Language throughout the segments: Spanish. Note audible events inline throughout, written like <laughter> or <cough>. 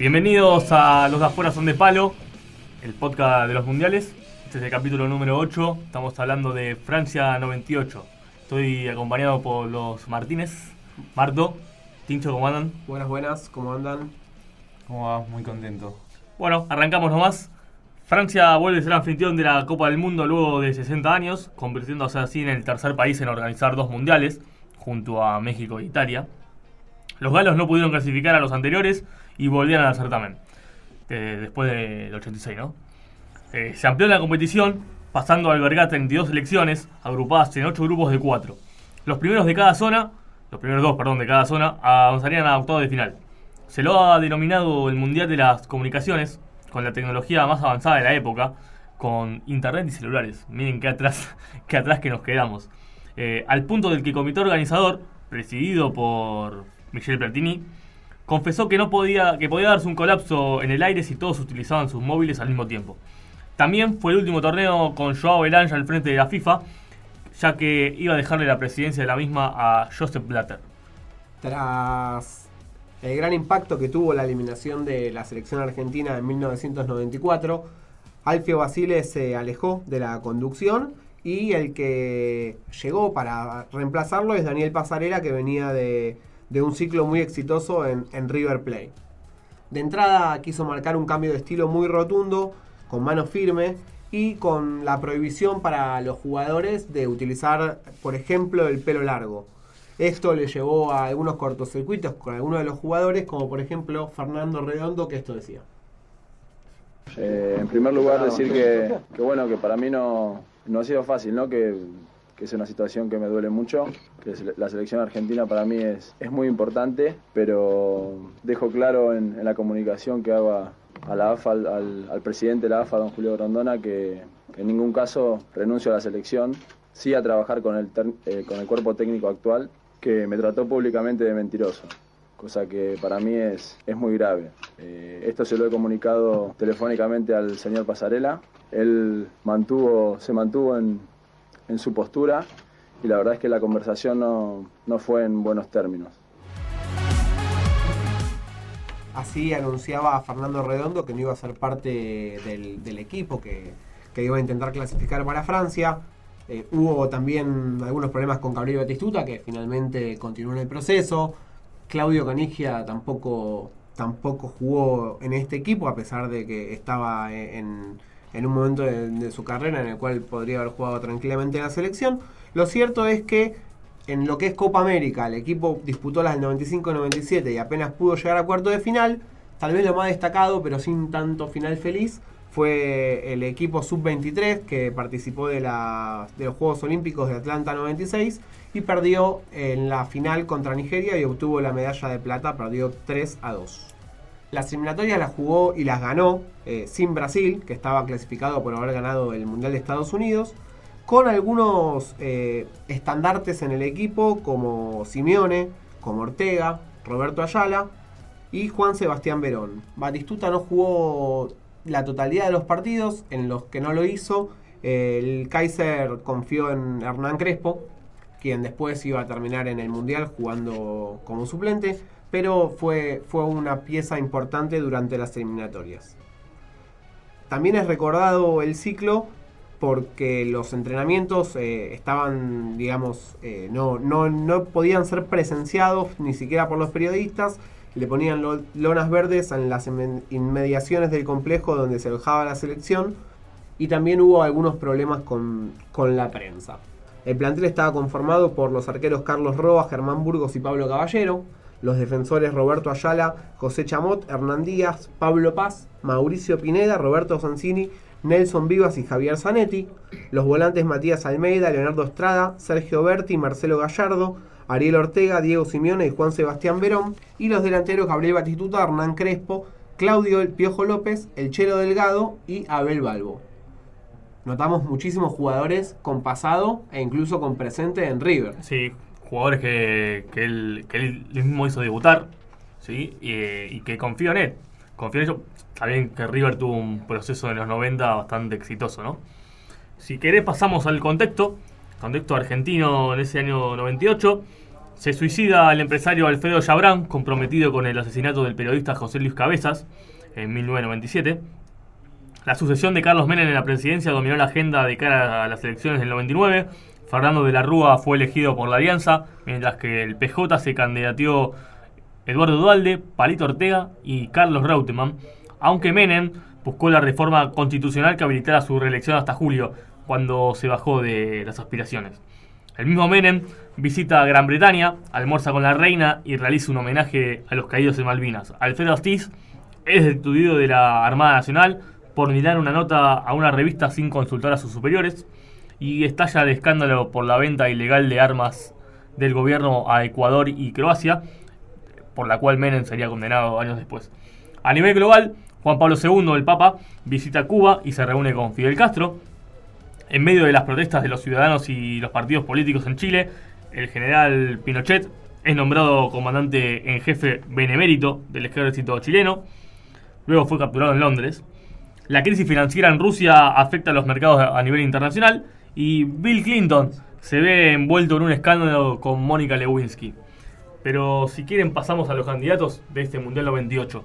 Bienvenidos a Los de afuera son de palo, el podcast de los mundiales. Este es el capítulo número 8. Estamos hablando de Francia 98. Estoy acompañado por los Martínez. Marto, Tincho, ¿cómo andan? Buenas, buenas, ¿cómo andan? ¿Cómo va? Muy contento. Bueno, arrancamos nomás. Francia vuelve a ser anfitrión de la Copa del Mundo luego de 60 años, convirtiéndose así en el tercer país en organizar dos mundiales, junto a México e Italia. Los galos no pudieron clasificar a los anteriores y volvieron al certamen, eh, después del 86, ¿no? Eh, se amplió la competición, pasando a albergar 32 selecciones, agrupadas en 8 grupos de 4. Los primeros de cada zona, los primeros dos, perdón, de cada zona, avanzarían a octavos de final. Se lo ha denominado el Mundial de las Comunicaciones, con la tecnología más avanzada de la época, con internet y celulares. Miren qué atrás, <laughs> qué atrás que nos quedamos. Eh, al punto del que el comité organizador, presidido por Michel Platini, confesó que no podía, que podía darse un colapso en el aire si todos utilizaban sus móviles al mismo tiempo. También fue el último torneo con Joao Belange al frente de la FIFA, ya que iba a dejarle la presidencia de la misma a Joseph Blatter. Tras el gran impacto que tuvo la eliminación de la selección argentina en 1994, Alfio Basile se alejó de la conducción y el que llegó para reemplazarlo es Daniel Pasarela, que venía de, un ciclo muy exitoso en, en River Plate. De entrada quiso marcar un cambio de estilo muy rotundo, con mano firme y con la prohibición para los jugadores de utilizar, por ejemplo, el pelo largo. Esto le llevó a algunos cortocircuitos con algunos de los jugadores, como por ejemplo Fernando Redondo, que esto decía. Eh, en primer lugar decir que, bueno, que para mí no, no ha sido fácil, ¿no? Que, es una situación que me duele mucho, que la selección argentina para mí es, es muy importante, pero dejo claro en, la comunicación que hago a, la AFA, al, presidente de la AFA, don Julio Grondona, que, en ningún caso renuncio a la selección, sí a trabajar con el, eh, con el cuerpo técnico actual, que me trató públicamente de mentiroso, cosa que para mí es, es muy grave. Eh, esto se lo he comunicado telefónicamente al señor Pasarela, él mantuvo, se mantuvo en, en su postura y la verdad es que la conversación no, no fue en buenos términos. Así anunciaba Fernando Redondo que no iba a ser parte del, equipo que, iba a intentar clasificar para Francia. Eh, hubo también algunos problemas con Gabriel Batistuta, que finalmente continuó en el proceso. Claudio Canigia tampoco, tampoco jugó en este equipo, a pesar de que estaba en, un momento de, su carrera en el cual podría haber jugado tranquilamente en la selección. Lo cierto es que en lo que es Copa América, el equipo disputó las del 95-97 y apenas pudo llegar a cuarto de final. Tal vez lo más destacado, pero sin tanto final feliz, fue el equipo sub-23 que participó de, de los Juegos Olímpicos de Atlanta 96 y perdió en la final contra Nigeria y obtuvo la medalla de plata, perdió 3 a 2. Las eliminatorias las jugó y las ganó eh, sin Brasil, que estaba clasificado por haber ganado el Mundial de Estados Unidos con algunos eh, estandartes en el equipo como Simeone, como Ortega, Roberto Ayala y Juan Sebastián Verón. Batistuta no jugó la totalidad de los partidos, en los que no lo hizo, el Kaiser confió en Hernán Crespo, quien después iba a terminar en el Mundial jugando como suplente, pero fue, fue una pieza importante durante las eliminatorias. También es recordado el ciclo porque los entrenamientos eh, estaban, digamos, eh, no, no, no, podían ser presenciados ni siquiera por los periodistas. Le ponían lonas verdes en las inmediaciones del complejo donde se alojaba la selección y también hubo algunos problemas con, con la prensa. El plantel estaba conformado por los arqueros Carlos Roa, Germán Burgos y Pablo Caballero, los defensores Roberto Ayala, José Chamot, Hernán Díaz, Pablo Paz, Mauricio Pineda, Roberto Sanzini Nelson Vivas y Javier Zanetti, los volantes Matías Almeida, Leonardo Estrada, Sergio Berti, Marcelo Gallardo, Ariel Ortega, Diego Simeone y Juan Sebastián Verón, y los delanteros Gabriel Batistuta, Hernán Crespo, Claudio El Piojo López, El Chelo Delgado y Abel Balbo. Notamos muchísimos jugadores con pasado e incluso con presente en River. Sí, jugadores que, él, mismo hizo debutar ¿sí? y, que confío en él. Confío en ello. Está bien que River tuvo un proceso en los 90 bastante exitoso, ¿no? Si querés pasamos al contexto, contexto argentino en ese año 98. Se suicida el empresario Alfredo Chabrán, comprometido con el asesinato del periodista José Luis Cabezas en 1997. La sucesión de Carlos Menem en la presidencia dominó la agenda de cara a las elecciones del 99. Fernando de la Rúa fue elegido por la Alianza, mientras que el PJ se candidateó Eduardo Dualde, Palito Ortega y Carlos Reutemann, aunque Menem buscó la reforma constitucional que habilitara su reelección hasta julio, cuando se bajó de las aspiraciones. El mismo Menem visita Gran Bretaña, almuerza con la reina y realiza un homenaje a los caídos en Malvinas. Alfredo Astiz es destituido de la Armada Nacional por mirar una nota a una revista sin consultar a sus superiores y estalla el escándalo por la venta ilegal de armas del gobierno a Ecuador y Croacia, por la cual Menem sería condenado años después. A nivel global, Juan Pablo II, el Papa, visita Cuba y se reúne con Fidel Castro, en medio de las protestas de los ciudadanos y los partidos políticos en Chile, el general Pinochet es nombrado comandante en jefe benemérito del ejército chileno. Luego fue capturado en Londres. La crisis financiera en Rusia afecta a los mercados a nivel internacional. Y Bill Clinton se ve envuelto en un escándalo con Mónica Lewinsky. Pero si quieren pasamos a los candidatos de este Mundial 98.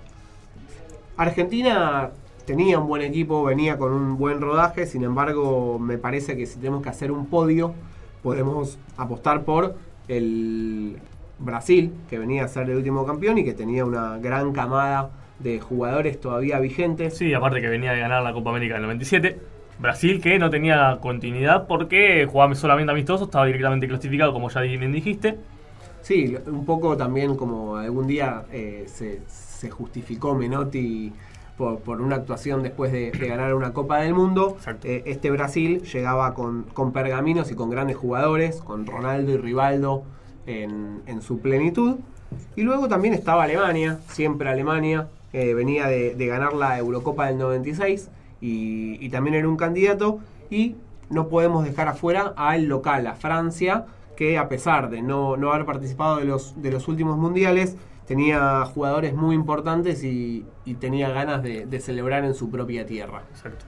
Argentina tenía un buen equipo, venía con un buen rodaje, sin embargo me parece que si tenemos que hacer un podio, podemos apostar por el Brasil, que venía a ser el último campeón y que tenía una gran camada de jugadores todavía vigentes. Sí, aparte que venía de ganar la Copa América del 97. Brasil que no tenía continuidad porque jugaba solamente amistoso, estaba directamente clasificado, como ya bien dijiste. Sí, un poco también como algún día eh, se, se justificó Menotti por, una actuación después de, ganar una Copa del Mundo. Eh, este Brasil llegaba con, con, pergaminos y con grandes jugadores, con Ronaldo y Rivaldo en, en su plenitud. Y luego también estaba Alemania, siempre Alemania, eh, venía de, ganar la Eurocopa del 96 y, y también era un candidato. Y no podemos dejar afuera al local, a Francia, que a pesar de no, no haber participado de los, de los últimos mundiales, tenía jugadores muy importantes y, tenía ganas de, celebrar en su propia tierra. Exacto.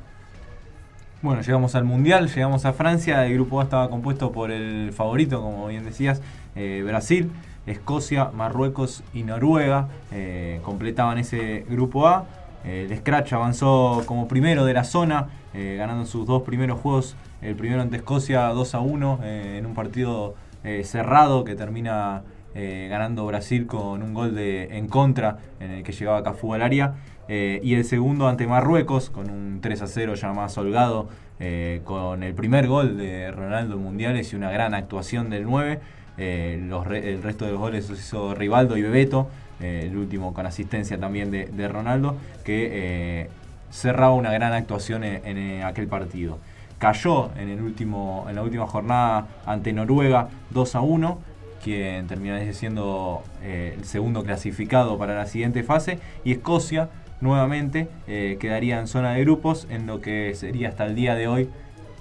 Bueno, llegamos al Mundial, llegamos a Francia, el grupo A estaba compuesto por el favorito, como bien decías, eh, Brasil, Escocia, Marruecos y Noruega, eh, completaban ese grupo A. el Scratch avanzó como primero de la zona, eh, ganando sus dos primeros juegos, el primero ante Escocia 2 a 1, en un partido cerrado que termina eh, ganando Brasil con un gol de, en contra en el que llegaba Cafú al área. Eh, y el segundo ante Marruecos con un 3 a 0 ya más holgado, eh, con el primer gol de Ronaldo Mundiales y una gran actuación del 9. el resto de los goles los hizo Rivaldo y Bebeto, el último con asistencia también de, Ronaldo, que cerraba una gran actuación en, en, aquel partido. Cayó en, el último, en la última jornada ante Noruega 2 a 1 quien terminaría siendo eh, el segundo clasificado para la siguiente fase, y Escocia nuevamente eh, quedaría en zona de grupos en lo que sería hasta el día de hoy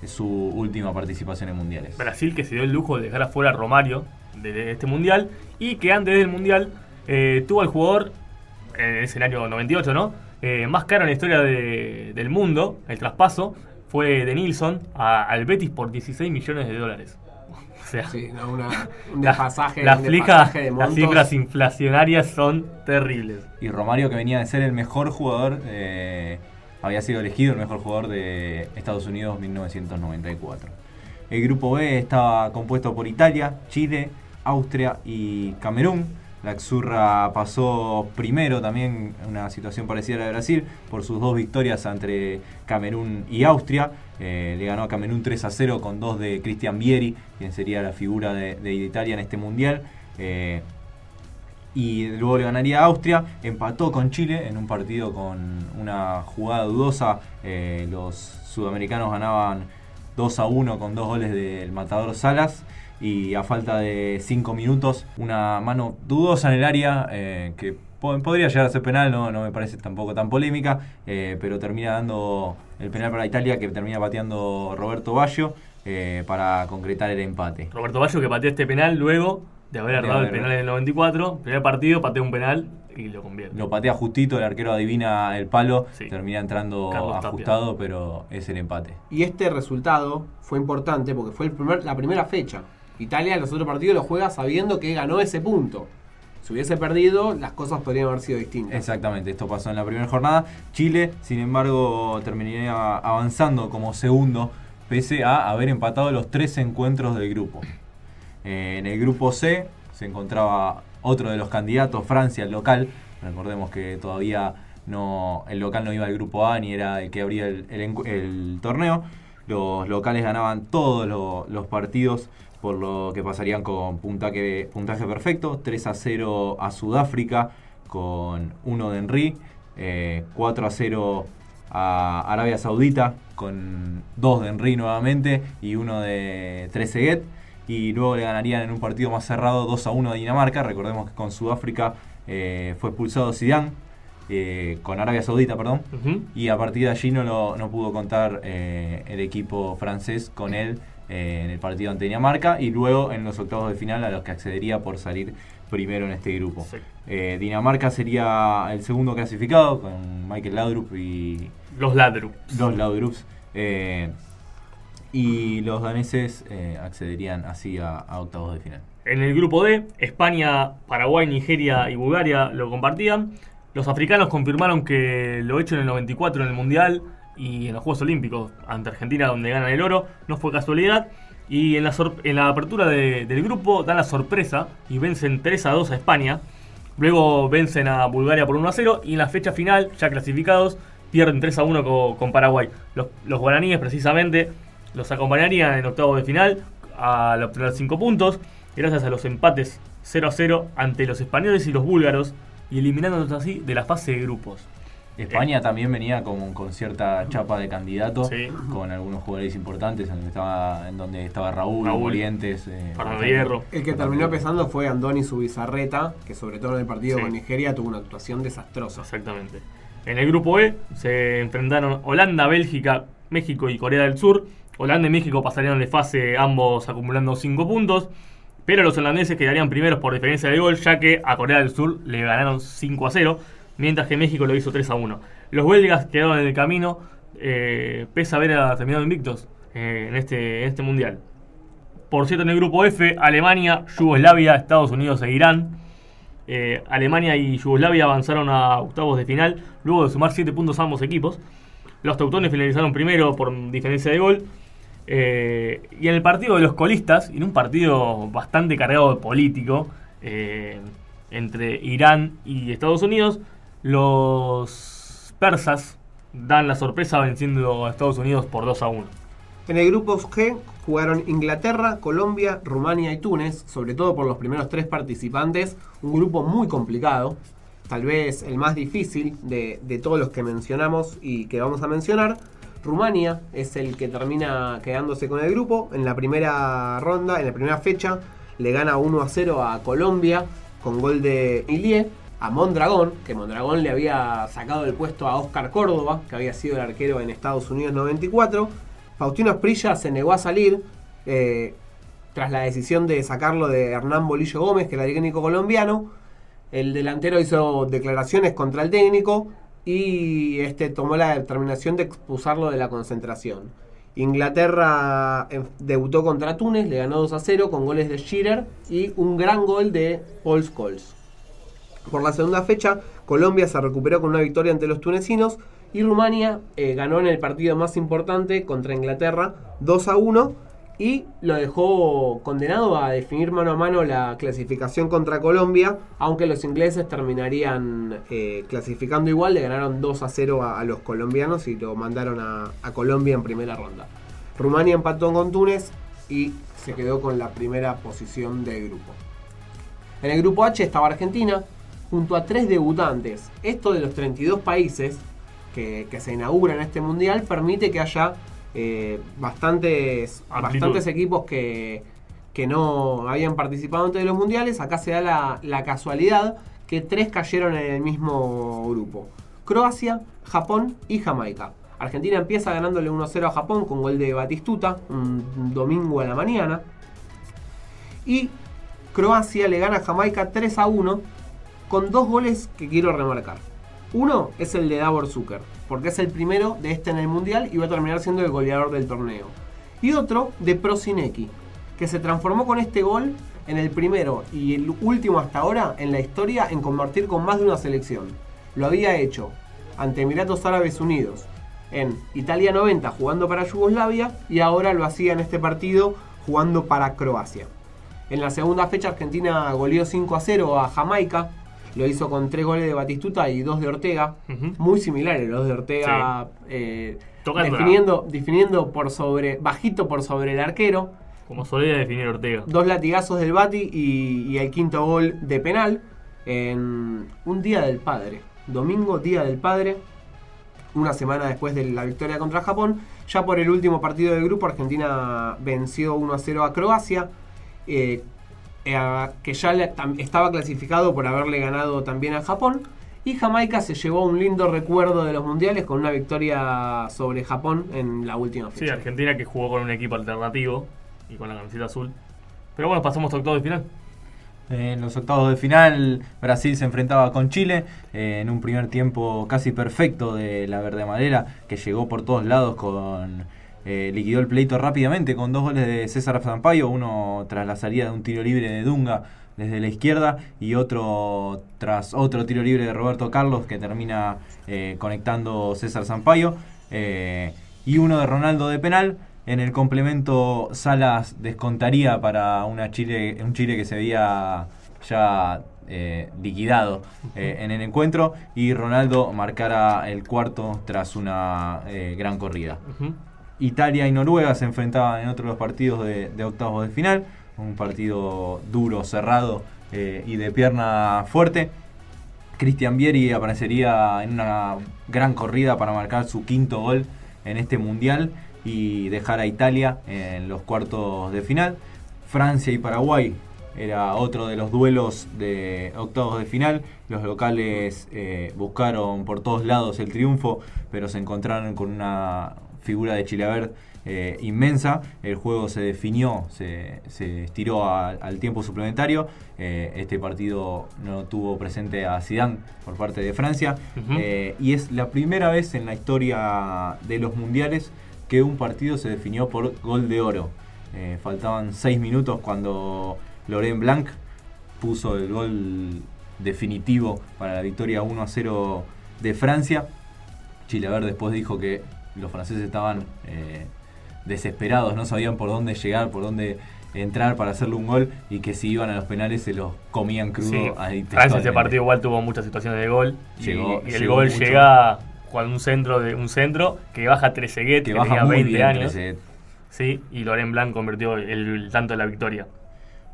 su última participación en mundiales. Brasil que se dio el lujo de dejar afuera a Romario de este mundial y que antes del mundial eh, tuvo al jugador, en ese año 98, ¿no? más caro en la historia del mundo, el traspaso, fue de Nilsson al Betis por 16 millones de dólares <laughs> sí, un <laughs> desfasaje, las cifras inflacionarias son terribles. Y Romario, que venía de ser el mejor jugador, eh, había sido elegido el mejor jugador de Estados Unidos en 1994. El grupo B estaba compuesto por Italia, Chile, Austria y Camerún. La Xurra pasó primero también una situación parecida a la de Brasil por sus dos victorias entre Camerún y Austria. Eh, le ganó a Camerún 3 a 0 con dos de Cristian Vieri, quien sería la figura de, Italia en este mundial. Eh, y luego le ganaría a Austria, empató con Chile en un partido con una jugada dudosa. Eh, los sudamericanos ganaban 2 a 1 con dos goles del matador Salas. Y a falta de 5 minutos, una mano dudosa en el área que podría llegar a ser penal, no, no me parece tampoco tan polémica, eh, pero termina dando el penal para Italia que termina pateando Roberto Baggio eh, para concretar el empate. Roberto Baggio que patea este penal luego de haber errado el penal en el 94, primer partido patea un penal y lo convierte. Lo patea justito, el arquero adivina el palo, termina entrando ajustado, pero es el empate. Y este resultado fue importante porque fue el primer, la primera fecha Italia los otros partidos los juega sabiendo que ganó ese punto. Si hubiese perdido, las cosas podrían haber sido distintas. Exactamente, esto pasó en la primera jornada. Chile, sin embargo, terminaría avanzando como segundo, pese a haber empatado los tres encuentros del grupo. Eh, en el grupo C se encontraba otro de los candidatos, Francia, el local. Recordemos que todavía no, el local no iba al grupo A ni era el que abría el, torneo. Los locales ganaban todos los partidos por lo que pasarían con puntaje, puntaje perfecto, 3 a 0 a Sudáfrica con 1 de Henry, 4 eh, a 0 a Arabia Saudita con 2 de Henry nuevamente y 1 de Trezeguet. Y luego le ganarían en un partido más cerrado 2 a 1 a Dinamarca, recordemos que con Sudáfrica eh, fue expulsado Zidane eh, con Arabia Saudita, perdón, y a partir de allí no, lo, no pudo contar el equipo francés con él eh, en el partido ante Dinamarca y luego en los octavos de final a los que accedería por salir primero en este grupo. Eh, Dinamarca sería el segundo clasificado con Michael Laudrup y... Los Laudrup. Los Laudrups. Eh, y los daneses accederían así a, octavos de final. En el grupo D, España, Paraguay, Nigeria y Bulgaria lo compartían. Los africanos confirmaron que lo hecho en el 94 en el Mundial y en los Juegos Olímpicos ante Argentina donde ganan el oro, no fue casualidad. Y en la, en la apertura del grupo dan la sorpresa y vencen 3 a 2 a España. Luego vencen a Bulgaria por 1 a 0 y en la fecha final, ya clasificados, pierden 3 a 1 con, Paraguay. Los, los, guaraníes precisamente los acompañarían en octavo de final al obtener 5 puntos, gracias a los empates 0 a 0 ante los españoles y los búlgaros y eliminándolos así de la fase de grupos. España también venía con, con cierta chapa de candidato, con algunos jugadores importantes, en donde estaba, en donde estaba Raúl, Raúl Morientes, eh, Hierro. El que terminó pesando fue Andoni Subizarreta, que sobre todo en el partido con Nigeria tuvo una actuación desastrosa. Exactamente. En el grupo E se enfrentaron Holanda, Bélgica, México y Corea del Sur. Holanda y México pasarían de fase ambos acumulando 5 puntos. Pero los holandeses quedarían primeros por diferencia de gol, ya que a Corea del Sur le ganaron 5 a 0 mientras que México lo hizo 3 a 1. Los belgas quedaron en el camino, eh, pese a haber terminado invictos eh, en, este, este mundial. Por cierto, en el grupo F, Alemania, Yugoslavia, Estados Unidos e Irán. Eh, Alemania y Yugoslavia avanzaron a octavos de final luego de sumar 7 puntos a ambos equipos. Los teutones finalizaron primero por diferencia de gol. y en el partido de los colistas, en un partido bastante cargado de político entre Irán y Estados Unidos, los persas dan la sorpresa venciendo a Estados Unidos por 2 a 1. En el grupo G jugaron Inglaterra, Colombia, Rumania y Túnez, sobre todo por los primeros tres participantes, un grupo muy complicado, tal vez el más difícil de, todos los que mencionamos y que vamos a mencionar. Rumania es el que termina quedándose con el grupo. En la primera ronda, en la primera fecha, le gana 1 a 0 a Colombia con gol de Ilie a Mondragón, que Mondragón le había sacado el puesto a Oscar Córdoba, que había sido el arquero en Estados Unidos 94. Faustino Esprilla se negó a salir eh, tras la decisión de sacarlo de Hernán Bolillo Gómez, que era el técnico colombiano. El delantero hizo declaraciones contra el técnico y este tomó la determinación de expulsarlo de la concentración. Inglaterra eh, debutó contra Túnez, le ganó 2 a 0 con goles de Shearer y un gran gol de Paul Scholes. Por la segunda fecha, Colombia se recuperó con una victoria ante los tunecinos y Rumania eh, ganó en el partido más importante contra Inglaterra 2 a 1 y lo dejó condenado a definir mano a mano la clasificación contra Colombia, aunque los ingleses terminarían eh, clasificando igual, le ganaron 2 a 0 a, los colombianos y lo mandaron a, a, Colombia en primera ronda. Rumania empató con Túnez y se quedó con la primera posición del grupo. En el grupo H estaba Argentina, junto a tres debutantes. Esto de los 32 países que, se inauguran este mundial permite que haya eh, bastantes, bastantes equipos que, que, no habían participado antes de los mundiales. Acá se da la, casualidad que tres cayeron en el mismo grupo. Croacia, Japón y Jamaica. Argentina empieza ganándole 1-0 a Japón con gol de Batistuta, un domingo a la mañana. Y Croacia le gana a Jamaica 3 a 1 con dos goles que quiero remarcar. Uno es el de Davor Zucker, porque es el primero de este en el Mundial y va a terminar siendo el goleador del torneo. Y otro de Prosinecki, que se transformó con este gol en el primero y el último hasta ahora en la historia en convertir con más de una selección. Lo había hecho ante Emiratos Árabes Unidos, en Italia 90 jugando para Yugoslavia y ahora lo hacía en este partido jugando para Croacia. En la segunda fecha Argentina goleó 5 a 0 a Jamaica, lo hizo con 3 goles de Batistuta y 2 de Ortega, muy similares los de Ortega, eh, definiendo, definiendo por sobre, bajito por sobre el arquero, Como solía definir Ortega. dos latigazos del Bati y, y el quinto gol de penal en un día del padre, domingo día del padre, una semana después de la victoria contra Japón. Ya por el último partido del grupo, Argentina venció 1 a 0 a Croacia, eh, eh, que ya le- tam- estaba clasificado por haberle ganado también a Japón. Y Jamaica se llevó un lindo recuerdo de los mundiales con una victoria sobre Japón en la última Sí, fecha. Argentina que jugó con un equipo alternativo y con la camiseta azul. Pero bueno, pasamos a octavos de final. En los octavos de final, Brasil se enfrentaba con Chile eh, en un primer tiempo casi perfecto de la verde madera, que llegó por todos lados con. Eh, liquidó el pleito rápidamente con dos goles de César Zampaio, uno tras la salida de un tiro libre de Dunga desde la izquierda y otro tras otro tiro libre de Roberto Carlos que termina eh, conectando César Zampaio eh, y uno de Ronaldo de penal. En el complemento Salas descontaría para una Chile, un Chile que se veía ya eh, liquidado eh, en el encuentro y Ronaldo marcara el cuarto tras una eh, gran corrida. Italia y Noruega se enfrentaban en otro de los partidos de, de octavos de final, un partido duro, cerrado eh, y de pierna fuerte. Cristian Vieri aparecería en una gran corrida para marcar su quinto gol en este mundial y dejar a Italia en los cuartos de final. Francia y Paraguay era otro de los duelos de octavos de final. Los locales eh, buscaron por todos lados el triunfo, pero se encontraron con una figura de Chilaver eh, inmensa. El juego se definió, se, se estiró a- al tiempo suplementario. Eh, este partido no tuvo presente a Zidane por parte de Francia. Eh, y es la primera vez en la historia de los mundiales que un partido se definió por gol de oro. Faltaban seis minutos cuando Laurent Blanc puso el gol definitivo para la victoria 1 a 0 de Francia. Chilaver después dijo que los franceses estaban eh, desesperados, no sabían por dónde llegar, por dónde entrar para hacerle un gol y que si iban a los penales se los comían crudo. Sí, ahí Francia ese partiel igual tuvo muchas situaciones de gol. y- Llegó- y, el llegó gol mucho. llega cuando un centro de un centro que baja Trezeguet, que, que baja tenía muy 20 bien años. Trezeguet. Sí, y Loren Blanc convirtió el, el tanto de la victoria.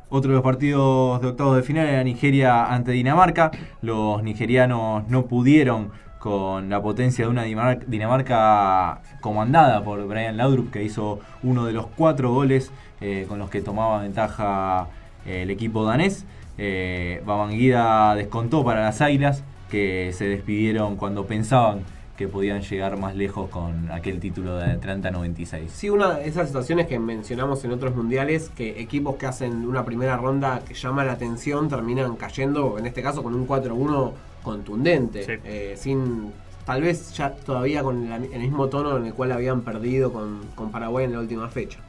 Otro de los partidos de octavos de final era Nigeria ante Dinamarca. Los nigerianos no pudieron con la potencia de una Dinamar- Dinamarca comandada por Brian Laudrup, que hizo uno de los cuatro goles eh, con los que tomaba ventaja eh, el equipo danés. Eh, descontó para las Águilas, que se despidieron cuando pensaban que podían llegar más lejos con aquel título de Atlanta 96. Sí, una de esas situaciones que mencionamos en otros mundiales, que equipos que hacen una primera ronda que llama la atención terminan cayendo, en este caso con un 4-1 contundente, Sí. eh, sin tal vez ya todavía con la- el mismo tono en el cual habían perdido con, con Paraguay en la última fecha.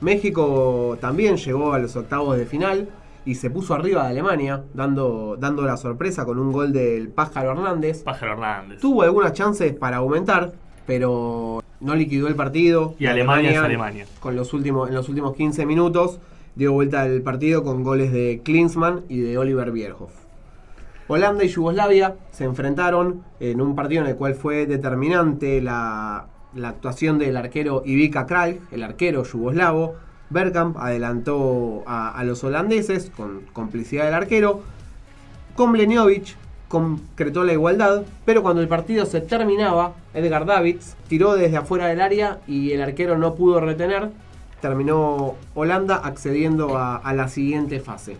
México también llegó a los octavos de final y se puso arriba de Alemania, dando, dando la sorpresa con un gol del Pájaro Hernández. Pájaro Hernández. Tuvo algunas chances para aumentar, pero no liquidó el partido. Y Alemania es Alemania. Con los últimos, en los últimos 15 minutos dio vuelta el partido con goles de Klinsmann y de Oliver Bierhoff. Holanda y Yugoslavia se enfrentaron en un partido en el cual fue determinante la, actuación del arquero Ivica Kralj, el arquero yugoslavo. Bergkamp adelantó a, los holandeses con complicidad del arquero. Komlenjovic concretó la igualdad, pero cuando el partido se terminaba, Edgar Davids tiró desde afuera del área y el arquero no pudo retener. Terminó Holanda accediendo a, a la siguiente fase.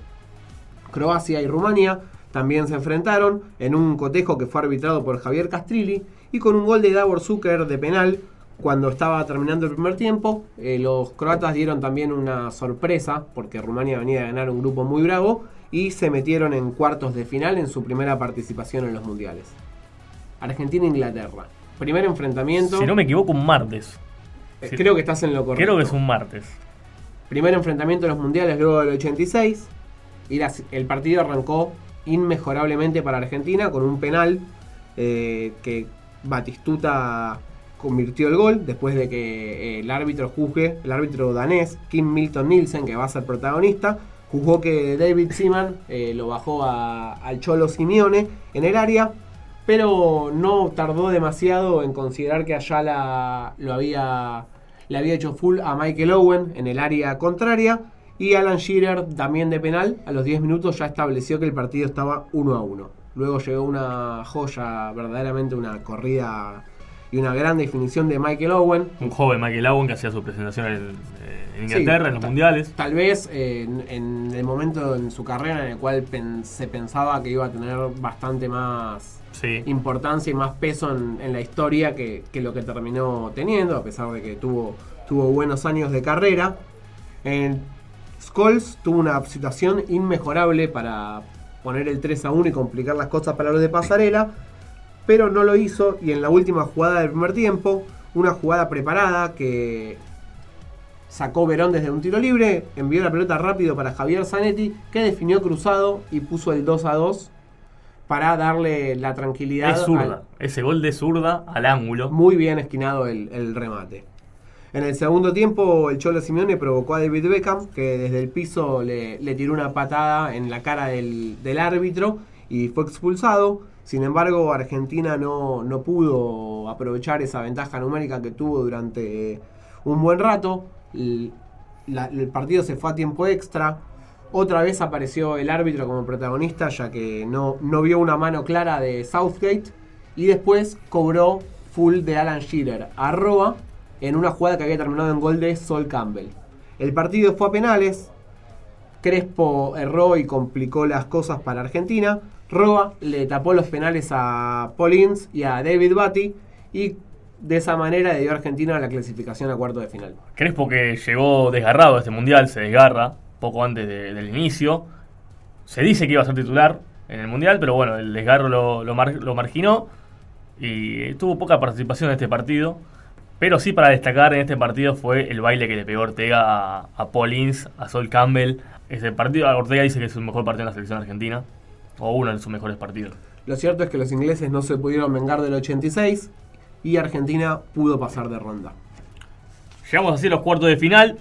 Croacia y Rumania también se enfrentaron en un cotejo que fue arbitrado por Javier Castrilli y con un gol de Davor Zucker de penal cuando estaba terminando el primer tiempo. eh, los croatas dieron también una sorpresa porque Rumania venía a ganar un grupo muy bravo y se metieron en cuartos de final en su primera participación en los mundiales. Argentina-Inglaterra. Primer enfrentamiento. Si no me equivoco, un martes. Eh, Creo que estás en lo correcto. Creo que es un martes. Primer enfrentamiento de los mundiales luego del 86. Y las- el partido arrancó inmejorablemente para Argentina con un penal eh, que Batistuta convirtió el gol después de que eh, el árbitro juzgue, el árbitro danés, Kim Milton Nielsen, que va a ser protagonista, juzgó que David Seaman eh, lo bajó a- al Cholo Simeone en el área, pero no tardó demasiado en considerar que Ayala lo había, le había hecho full a Michael Owen en el área contraria. Y Alan Shearer, también de penal, a los 10 minutos ya estableció que el partido estaba 1 a 1. Luego llegó una joya, verdaderamente una corrida y una gran definición de Michael Owen. Un joven Michael Owen que hacía su presentación en, eh, Sí, Inglaterra, en los mundiales. Tal vez eh, en, en el momento en su carrera en el cual pen- se pensaba que iba a tener bastante más Sí. importancia y más peso en, en la historia que, que lo que terminó teniendo, a pesar de que tuvo, tuvo buenos años de carrera. En Scholes tuvo una situación inmejorable para poner el 3 a 1 y complicar las cosas para los de pasarela, pero no lo hizo y en la última jugada del primer tiempo, una jugada preparada que sacó Verón desde un tiro libre, envió la pelota rápido para Javier Zanetti, que definió cruzado y puso el 2 a 2 para darle la tranquilidad. Es al- zurda. Ese gol de zurda al ángulo. muy bien esquinado el, el remate. En el segundo tiempo, el Cholo Simeone provocó a David Beckham, que desde el piso le, le tiró una patada en la cara del, del árbitro y fue expulsado. Sin embargo, Argentina no, no pudo aprovechar esa ventaja numérica que tuvo durante un buen rato. El, partido se fue a tiempo extra. Otra vez apareció el árbitro como protagonista, ya que no, no vio una mano clara de Southgate. Y después cobró full de Alan Shearer a Roa en una jugada que había terminado en gol de Sol Campbell. El partido fue a penales. Crespo erró y complicó las cosas para Argentina. Roa le tapó los penales a Paul Ince y a David Batty. Y de esa manera dio a Argentina la clasificación a cuarto de final. Crespo que llegó desgarrado a este mundial, se desgarra poco antes de- del inicio. Se dice que iba a ser titular en el mundial, pero bueno, el desgarro lo, lo marginó y tuvo poca participación en este partido. Pero sí para destacar en este partido fue el baile que le pegó Ortega a, a Paul Ince, a Sol Campbell. Ese partido, Ortega dice que es su mejor partido en la selección argentina, o uno de sus mejores partidos. Lo cierto es que los ingleses no se pudieron vengar del 86 y Argentina pudo pasar de ronda. Llegamos así a los cuartos de final.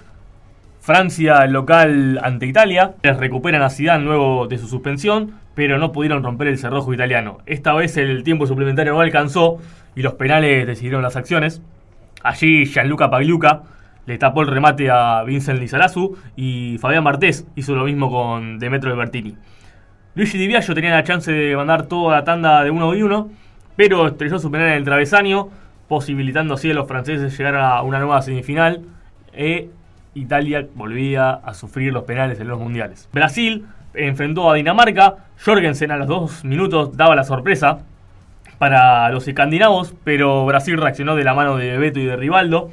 Francia local ante Italia. Les recuperan a Zidane luego de su suspensión, pero no pudieron romper el cerrojo italiano. Esta vez el tiempo suplementario no alcanzó y los penales decidieron las acciones. Allí Gianluca Pagliuca le tapó el remate a Vincent Lizarazu y Fabián Martés hizo lo mismo con Demetrio Bertini. Luigi Di Biagio tenía la chance de mandar toda la tanda de uno y uno, pero estrelló su penal en el travesaño, posibilitando así a los franceses llegar a una nueva semifinal. E Italia volvía a sufrir los penales en los mundiales. Brasil enfrentó a Dinamarca. Jorgensen a los dos minutos daba la sorpresa para los escandinavos, pero Brasil reaccionó de la mano de Beto y de Rivaldo.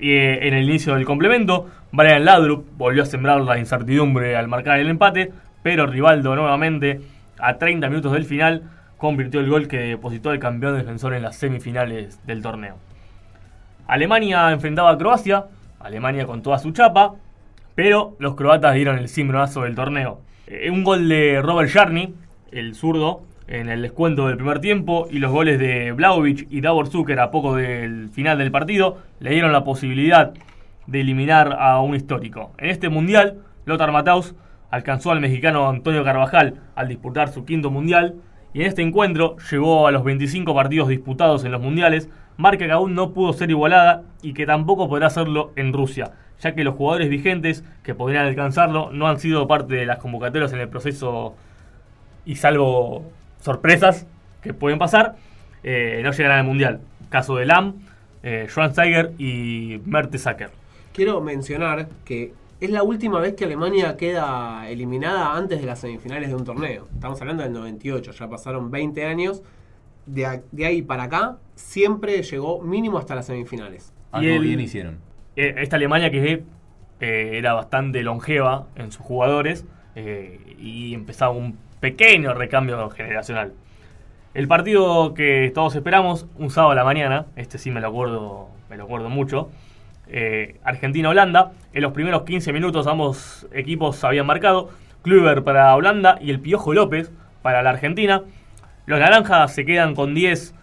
Eh, en el inicio del complemento, Brian Ladrup volvió a sembrar la incertidumbre al marcar el empate, pero Rivaldo nuevamente, a 30 minutos del final, convirtió el gol que depositó al campeón defensor en las semifinales del torneo. Alemania enfrentaba a Croacia, Alemania con toda su chapa, pero los croatas dieron el cimbronazo del torneo. Eh, un gol de Robert Jarni, el zurdo, en el descuento del primer tiempo, y los goles de Blaovic y Davor Zucker a poco del final del partido, le dieron la posibilidad de eliminar a un histórico. En este mundial, Lothar Matthaus alcanzó al mexicano Antonio Carvajal al disputar su quinto mundial, y en este encuentro llegó a los 25 partidos disputados en los mundiales, marca que aún no pudo ser igualada y que tampoco podrá hacerlo en Rusia, ya que los jugadores vigentes que podrían alcanzarlo no han sido parte de las convocatorias en el proceso y salvo sorpresas que pueden pasar, eh, no llegarán al mundial. Caso de Lam, eh, Schweinsteiger y Mertesacker. Quiero mencionar que es la última vez que Alemania queda eliminada antes de las semifinales de un torneo. Estamos hablando del 98, ya pasaron 20 años. De, a- de ahí para acá, siempre llegó mínimo hasta las semifinales. Algo el- bien hicieron. Eh, esta Alemania que eh, era bastante longeva en sus jugadores eh, y empezaba un pequeño recambio generacional. El partido que todos esperamos, un sábado a la mañana, este sí me lo acuerdo, me lo acuerdo mucho, eh, Argentina-Holanda. En los primeros 15 minutos ambos equipos habían marcado. Kluivert para Holanda y el Piojo López para la Argentina. Los naranjas se quedan con 10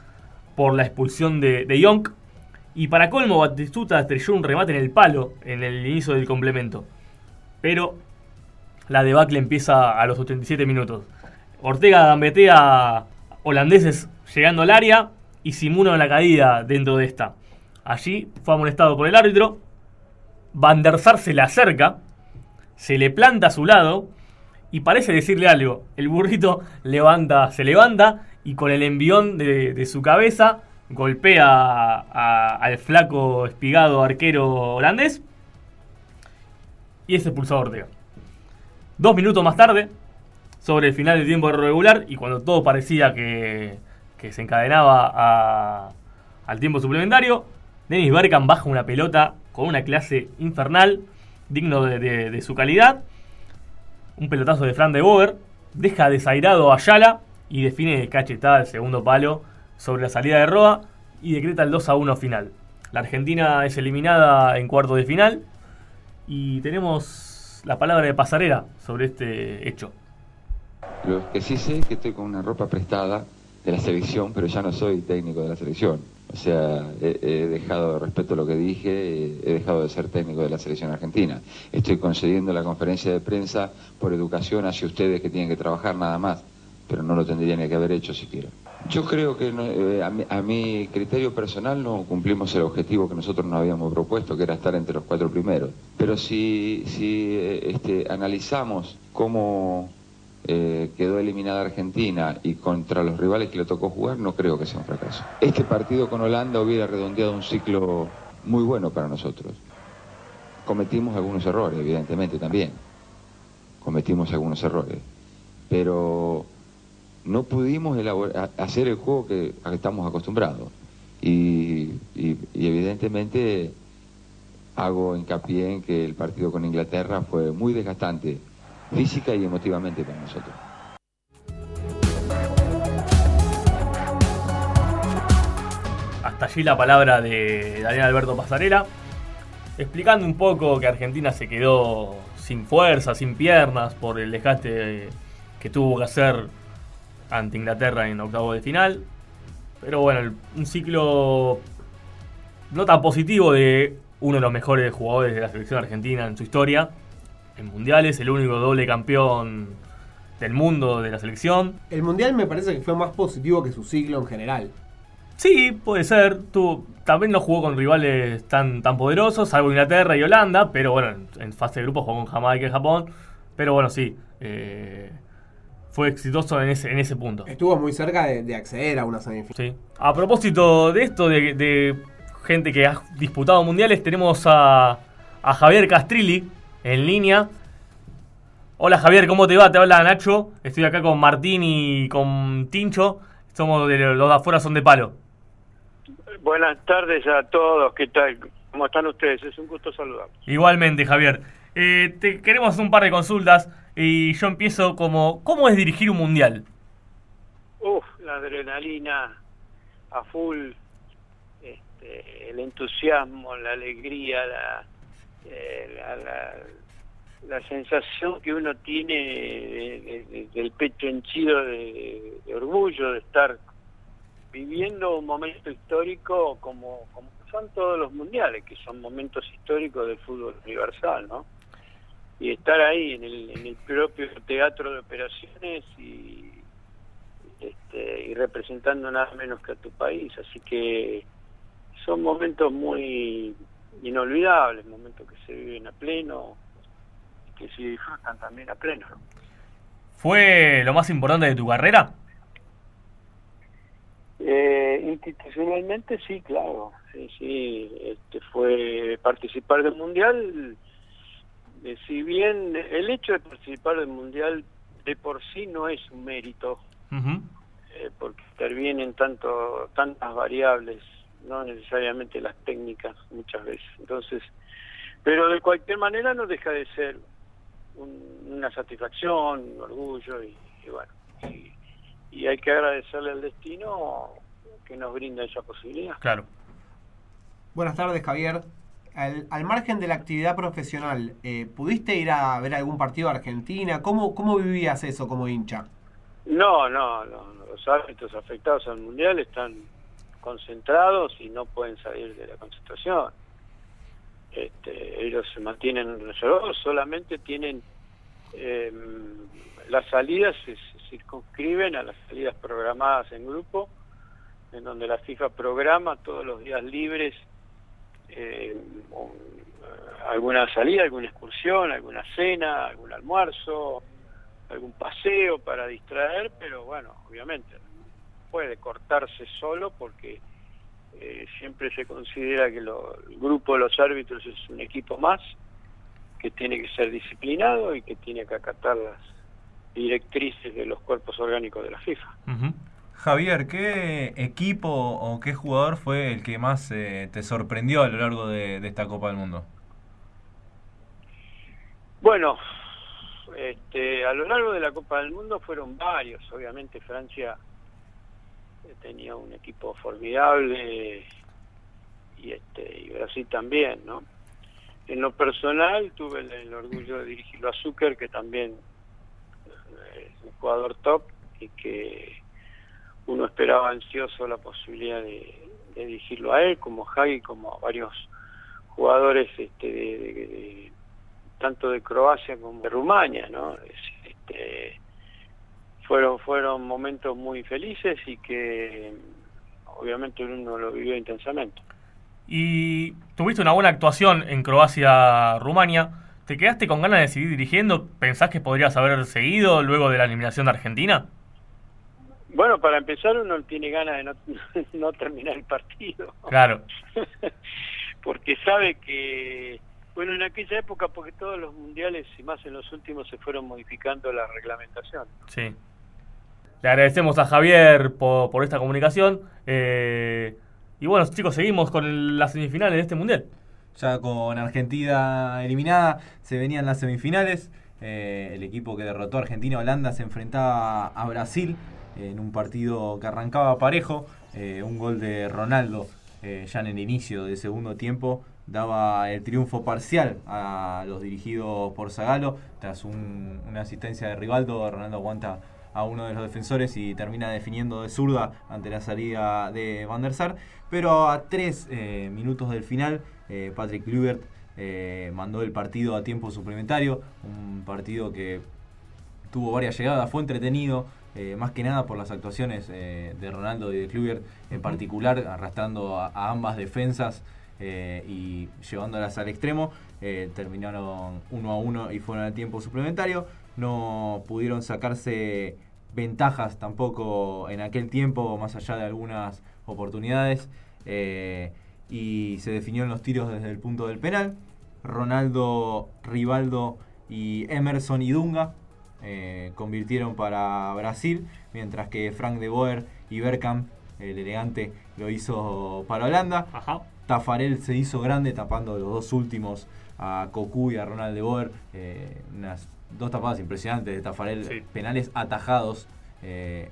por la expulsión de, de Young. Y para colmo, Batistuta estrelló un remate en el palo en el inicio del complemento. Pero la debacle empieza a los 87 minutos. Ortega gambetea holandeses llegando al área y simula la caída dentro de esta. Allí fue amonestado por el árbitro. Van der Sar se le acerca, se le planta a su lado y parece decirle algo. El burrito levanta, se levanta y con el envión de, su cabeza golpea al flaco espigado arquero holandés y es expulsado Ortega. Dos minutos más tarde, sobre el final del tiempo regular y cuando todo parecía que, se encadenaba al tiempo suplementario, Dennis Bergkamp baja una pelota con una clase infernal, digno de, su calidad. Un pelotazo de Fran de Boer, deja desairado a Ayala y define cachetada el segundo palo sobre la salida de Roa y decreta el 2 a 1 final. La Argentina es eliminada en cuarto de final y tenemos la palabra de pasarela sobre este hecho. Lo que sí sé es que estoy con una ropa prestada de la selección, pero ya no soy técnico de la selección. O sea, he, dejado, respeto a lo que dije, he dejado de ser técnico de la selección argentina. Estoy concediendo la conferencia de prensa por educación hacia ustedes que tienen que trabajar nada más, pero no lo tendrían que haber hecho siquiera. Yo creo que eh, a, mi, criterio personal no cumplimos el objetivo que nosotros nos habíamos propuesto, que era estar entre los cuatro primeros. Pero si, si eh, este, analizamos cómo eh, quedó eliminada Argentina y contra los rivales que le tocó jugar, no creo que sea un fracaso. Este partido con Holanda hubiera redondeado un ciclo muy bueno para nosotros. Cometimos algunos errores, evidentemente también. Cometimos algunos errores. Pero no pudimos hacer el juego que, a que estamos acostumbrados. y evidentemente hago hincapié en que el partido con Inglaterra fue muy desgastante física y emotivamente para nosotros. Hasta allí la palabra de Daniel Alberto Pasarela, explicando un poco que Argentina se quedó sin fuerza, sin piernas, por el desgaste que tuvo que hacer ante Inglaterra en octavo de final. Pero bueno, un ciclo no tan positivo de uno de los mejores jugadores de la selección argentina en su historia, en mundiales, el único doble campeón del mundo de la selección. El mundial me parece que fue más positivo que su ciclo en general. Sí, puede ser. Tú, también no jugó con rivales tan, tan poderosos, salvo Inglaterra y Holanda, pero bueno, en, fase de grupo jugó con Jamaica y Japón. Pero bueno, sí, eh, fue exitoso en ese, en ese punto. Estuvo muy cerca de, acceder a una semifinal. Sí. A propósito de esto, de, gente que ha disputado mundiales, tenemos a, a Javier Castrilli, en línea. Hola Javier, ¿cómo te va? Te habla Nacho. Estoy acá con Martín y con Tincho. Somos de los de afuera son de palo. Buenas tardes a todos. ¿Qué tal? ¿Cómo están ustedes? Es un gusto saludarlos. Igualmente, Javier. Eh, te queremos hacer un par de consultas y yo empiezo como ¿cómo es dirigir un mundial? Uf, la adrenalina a full, este, el entusiasmo, la alegría, la, eh, la, sensación que uno tiene del pecho henchido de, orgullo de estar viviendo un momento histórico como, como son todos los mundiales, que son momentos históricos del fútbol universal, ¿no? Y estar ahí en el, en el propio teatro de operaciones y, este, y representando nada menos que a tu país. Así que son momentos muy inolvidables, momentos que se viven a pleno, que se disfrutan también a pleno. ¿Fue lo más importante de tu carrera? Eh, institucionalmente sí, claro. Sí, sí. Este fue participar del mundial. Eh, si bien el hecho de participar del mundial de por sí no es un mérito, eh, porque intervienen tanto tantas variables no necesariamente las técnicas muchas veces. Entonces, pero de cualquier manera no deja de ser una satisfacción, un orgullo y, bueno, y, hay que agradecerle al destino que nos brinda esa posibilidad. Claro. Buenas tardes, Javier. Al, margen de la actividad profesional, eh, ¿pudiste ir a ver algún partido de Argentina? ¿Cómo, ¿Cómo vivías eso como hincha? No, no, no. Los árbitros afectados al Mundial están concentrados y no pueden salir de la concentración. Este, ellos se mantienen reservados, solamente tienen eh, las salidas se, se circunscriben a las salidas programadas en grupo, en donde la FIFA programa todos los días libres eh, un- alguna salida, alguna excursión, alguna cena, algún almuerzo, algún paseo para distraer, pero bueno, obviamente puede cortarse solo porque eh, siempre se considera que lo- el grupo de los árbitros es un equipo más que tiene que ser disciplinado y que tiene que acatar las directrices de los cuerpos orgánicos de la FIFA. Javier, ¿qué equipo o qué jugador fue el que más eh, te sorprendió a lo largo de, esta Copa del Mundo? Bueno, este, a lo largo de la Copa del Mundo fueron varios. Obviamente Francia eh, tenía un equipo formidable y este y Brasil también, ¿no? En lo personal tuve el, el orgullo de dirigirlo a Zucker, que también eh, es un jugador top y que uno esperaba ansioso la posibilidad de, dirigirlo a él, como Hagi, como a varios jugadores este, de- tanto de Croacia como de Rumania, ¿no? Es- Este, fueron fueron momentos muy felices y que obviamente uno lo vivió intensamente. Y tuviste una buena actuación en Croacia-Rumania. ¿Te quedaste con ganas de seguir dirigiendo? ¿Pensás que podrías haber seguido luego de la eliminación de Argentina? Bueno, para empezar uno tiene ganas de no, <laughs> no terminar el partido. Claro. <laughs> porque sabe que, bueno, en aquella época, porque todos los mundiales y más en los últimos se fueron modificando la reglamentación. Sí. Le agradecemos a Javier por, por esta comunicación. Eh, y bueno, chicos, seguimos con el- las semifinales de este mundial. Ya con Argentina eliminada, se venían las semifinales. Eh, el equipo que derrotó a Argentina-Holanda se enfrentaba a Brasil en un partido que arrancaba parejo. Eh, un gol de Ronaldo eh, ya en el inicio del segundo tiempo daba el triunfo parcial a los dirigidos por Zagallo. Tras un- una asistencia de Rivaldo, Ronaldo aguanta a uno de los defensores y termina definiendo de zurda ante la salida de Van der Sar. Pero a tres eh, minutos del final, Patrick Kluivert mandó el partido a tiempo suplementario. Un partido que tuvo varias llegadas, fue entretenido, eh, más que nada por las actuaciones eh, de Ronaldo y de Kluivert en particular, arrastrando a, ambas defensas eh, y llevándolas al extremo. Terminaron uno a uno y fueron al tiempo suplementario. No pudieron sacarse ventajas tampoco en aquel tiempo, más allá de algunas oportunidades. Y se definió en los tiros desde el punto del penal. Ronaldo, Rivaldo y Emerson y Dunga eh, convirtieron para Brasil, mientras que Frank de Boer y Bergkamp, el elegante, lo hizo para Holanda. Ajá. Tafarel se hizo grande tapando los dos últimos a Cocu y a Ronald de Boer. eh, unas dos tapadas impresionantes de Tafarel, Sí. penales atajados eh,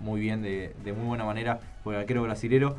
muy bien, de, de muy buena manera por el arquero brasilero,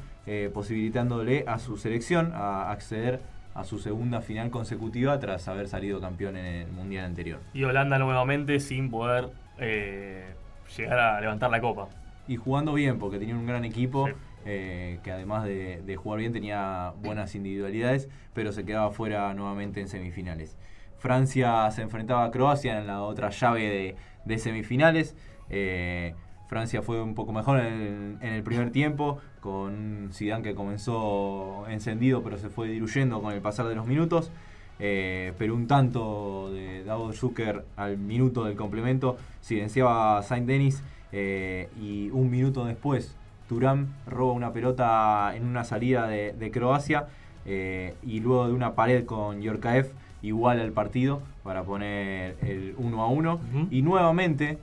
posibilitándole a su selección a acceder a su segunda final consecutiva tras haber salido campeón en el mundial anterior. Y Holanda nuevamente sin poder eh, llegar a levantar la copa. y jugando bien, porque tenía un gran equipo Sí. eh, que además de, de jugar bien tenía buenas individualidades, pero se quedaba fuera nuevamente en semifinales. Francia se enfrentaba a Croacia en la otra llave de, de semifinales. Eh, Francia fue un poco mejor en el, en el primer tiempo, con un Zidane que comenzó encendido, pero se fue diluyendo con el pasar de los minutos. Eh, pero un tanto de Davos Zucker al minuto del complemento silenciaba a Saint Denis eh, y un minuto después Turán roba una pelota en una salida de, de Croacia eh, y luego de una pared con Yorkaev iguala el partido para poner el 1 a 1 Ujú. y nuevamente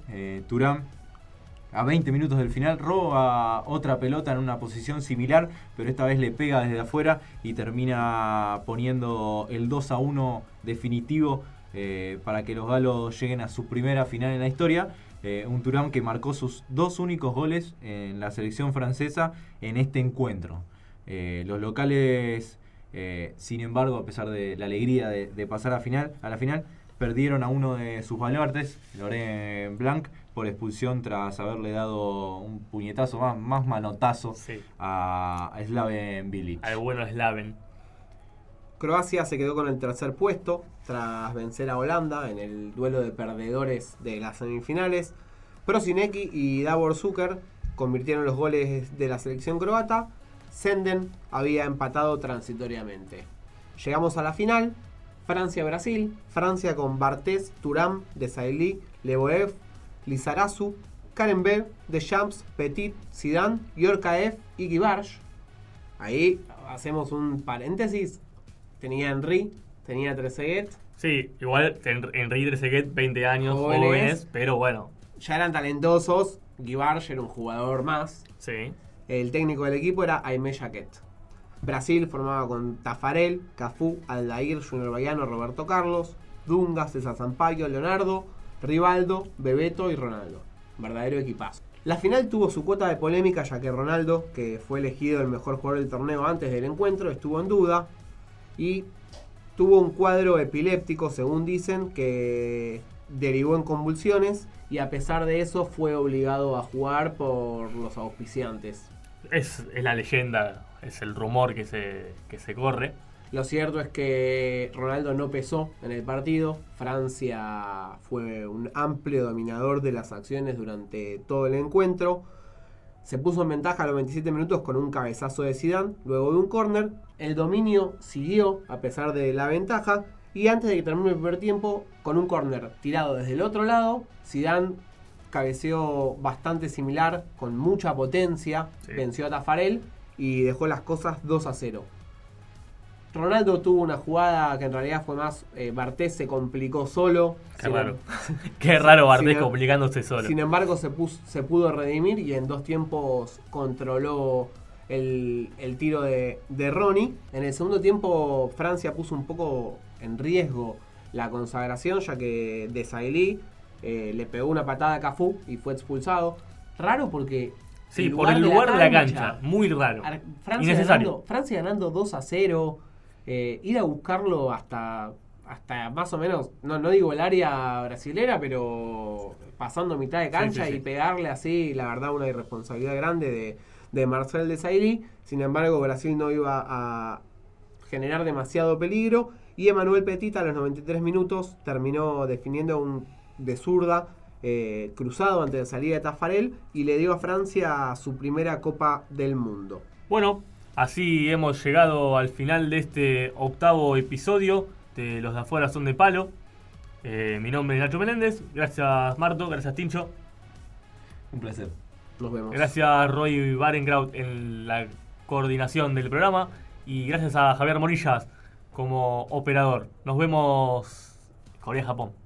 Turán a 20 minutos del final roba otra pelota en una posición similar, pero esta vez le pega desde afuera y termina poniendo el 2 a 1 definitivo eh, para que los galos lleguen a su primera final en la historia. Eh, un Turán que marcó sus dos únicos goles en la selección francesa en este encuentro. Eh, los locales sin embargo, a pesar de la alegría de, pasar a, final, a la final, perdieron a uno de sus baluartes, Loren Blanc, por expulsión tras haberle dado un puñetazo más, más manotazo Sí. a, a Slaven Bilic. Al bueno Slaven. Croacia se quedó con el tercer puesto tras vencer a Holanda en el duelo de perdedores de las semifinales. Prosinecki y Davor Zucker convirtieron los goles de la selección croata. Senden había empatado transitoriamente. Llegamos a la final. Francia-Brasil. Francia con Bartés, Turam, Desailly, Leboev, Lizarazu, Karen B, Deschamps, Petit, Zidane, Yorkaev y Gibarch. Ahí hacemos un paréntesis. Tenía Henry, tenía Trezeguet. Sí, igual en, en Rey Trezeguet, 20 años, Jóvenes. jóvenes, pero bueno, Ya eran talentosos. Gibarch era un jugador más. sí. El técnico del equipo era Aimé Jacquet. Brasil formaba con Tafarel, Cafú, Aldair, Junior Baiano, Roberto Carlos, Dunga, César Sampaio, Leonardo, Rivaldo, Bebeto y Ronaldo. Verdadero equipazo. La final tuvo su cuota de polémica ya que Ronaldo, que fue elegido el mejor jugador del torneo antes del encuentro, estuvo en duda y tuvo un cuadro epiléptico, según dicen, que derivó en convulsiones y a pesar de eso fue obligado a jugar por los auspiciantes. Es, es la leyenda, es el rumor que se, que se corre. Lo cierto es que Ronaldo no pesó en el partido. Francia fue un amplio dominador de las acciones durante todo el encuentro. Se puso en ventaja a los 27 minutos con un cabezazo de Zidane, luego de un córner. El dominio siguió a pesar de la ventaja y antes de que termine el primer tiempo, con un córner tirado desde el otro lado, Zidane cabeceó bastante similar, con mucha potencia, Sí. venció a Tafarel y dejó las cosas 2 a 0. Ronaldo tuvo una jugada que en realidad fue más. Eh, Bartés se complicó solo. Qué Sin- raro. <laughs> Qué raro Bartés Sin- complicándose solo. Sin embargo, se, pus- se pudo redimir y en dos tiempos controló el, el tiro de, de Ronnie. En el segundo tiempo, Francia puso un poco en riesgo la consagración, ya que Desailly eh, le pegó una patada a Cafú y fue expulsado. Raro porque. Sí, por el lugar de la cancha. Muy raro. Ar- Francia Innecesario. ganando, Francia ganando 2 a 0. Eh, ir a buscarlo hasta, hasta más o menos, no, no digo el área brasilera, pero pasando mitad de cancha sí, sí. y pegarle así, la verdad, una irresponsabilidad grande de, de Marcel Desailly. Sin embargo, Brasil no iba a generar demasiado peligro. Y Emanuel Petit a los 93 minutos terminó definiendo un de zurda eh, cruzado antes de salir de Tafarel y le dio a Francia su primera Copa del Mundo. Bueno, así hemos llegado al final de este octavo episodio de Los de afuera son de palo. Eh, mi nombre es Nacho Meléndez. Gracias Marto, gracias Tincho. Un placer. Nos vemos. Gracias Roy Barengraut en la coordinación del programa. Y gracias a Javier Morillas como operador. Nos vemos Corea-Japón.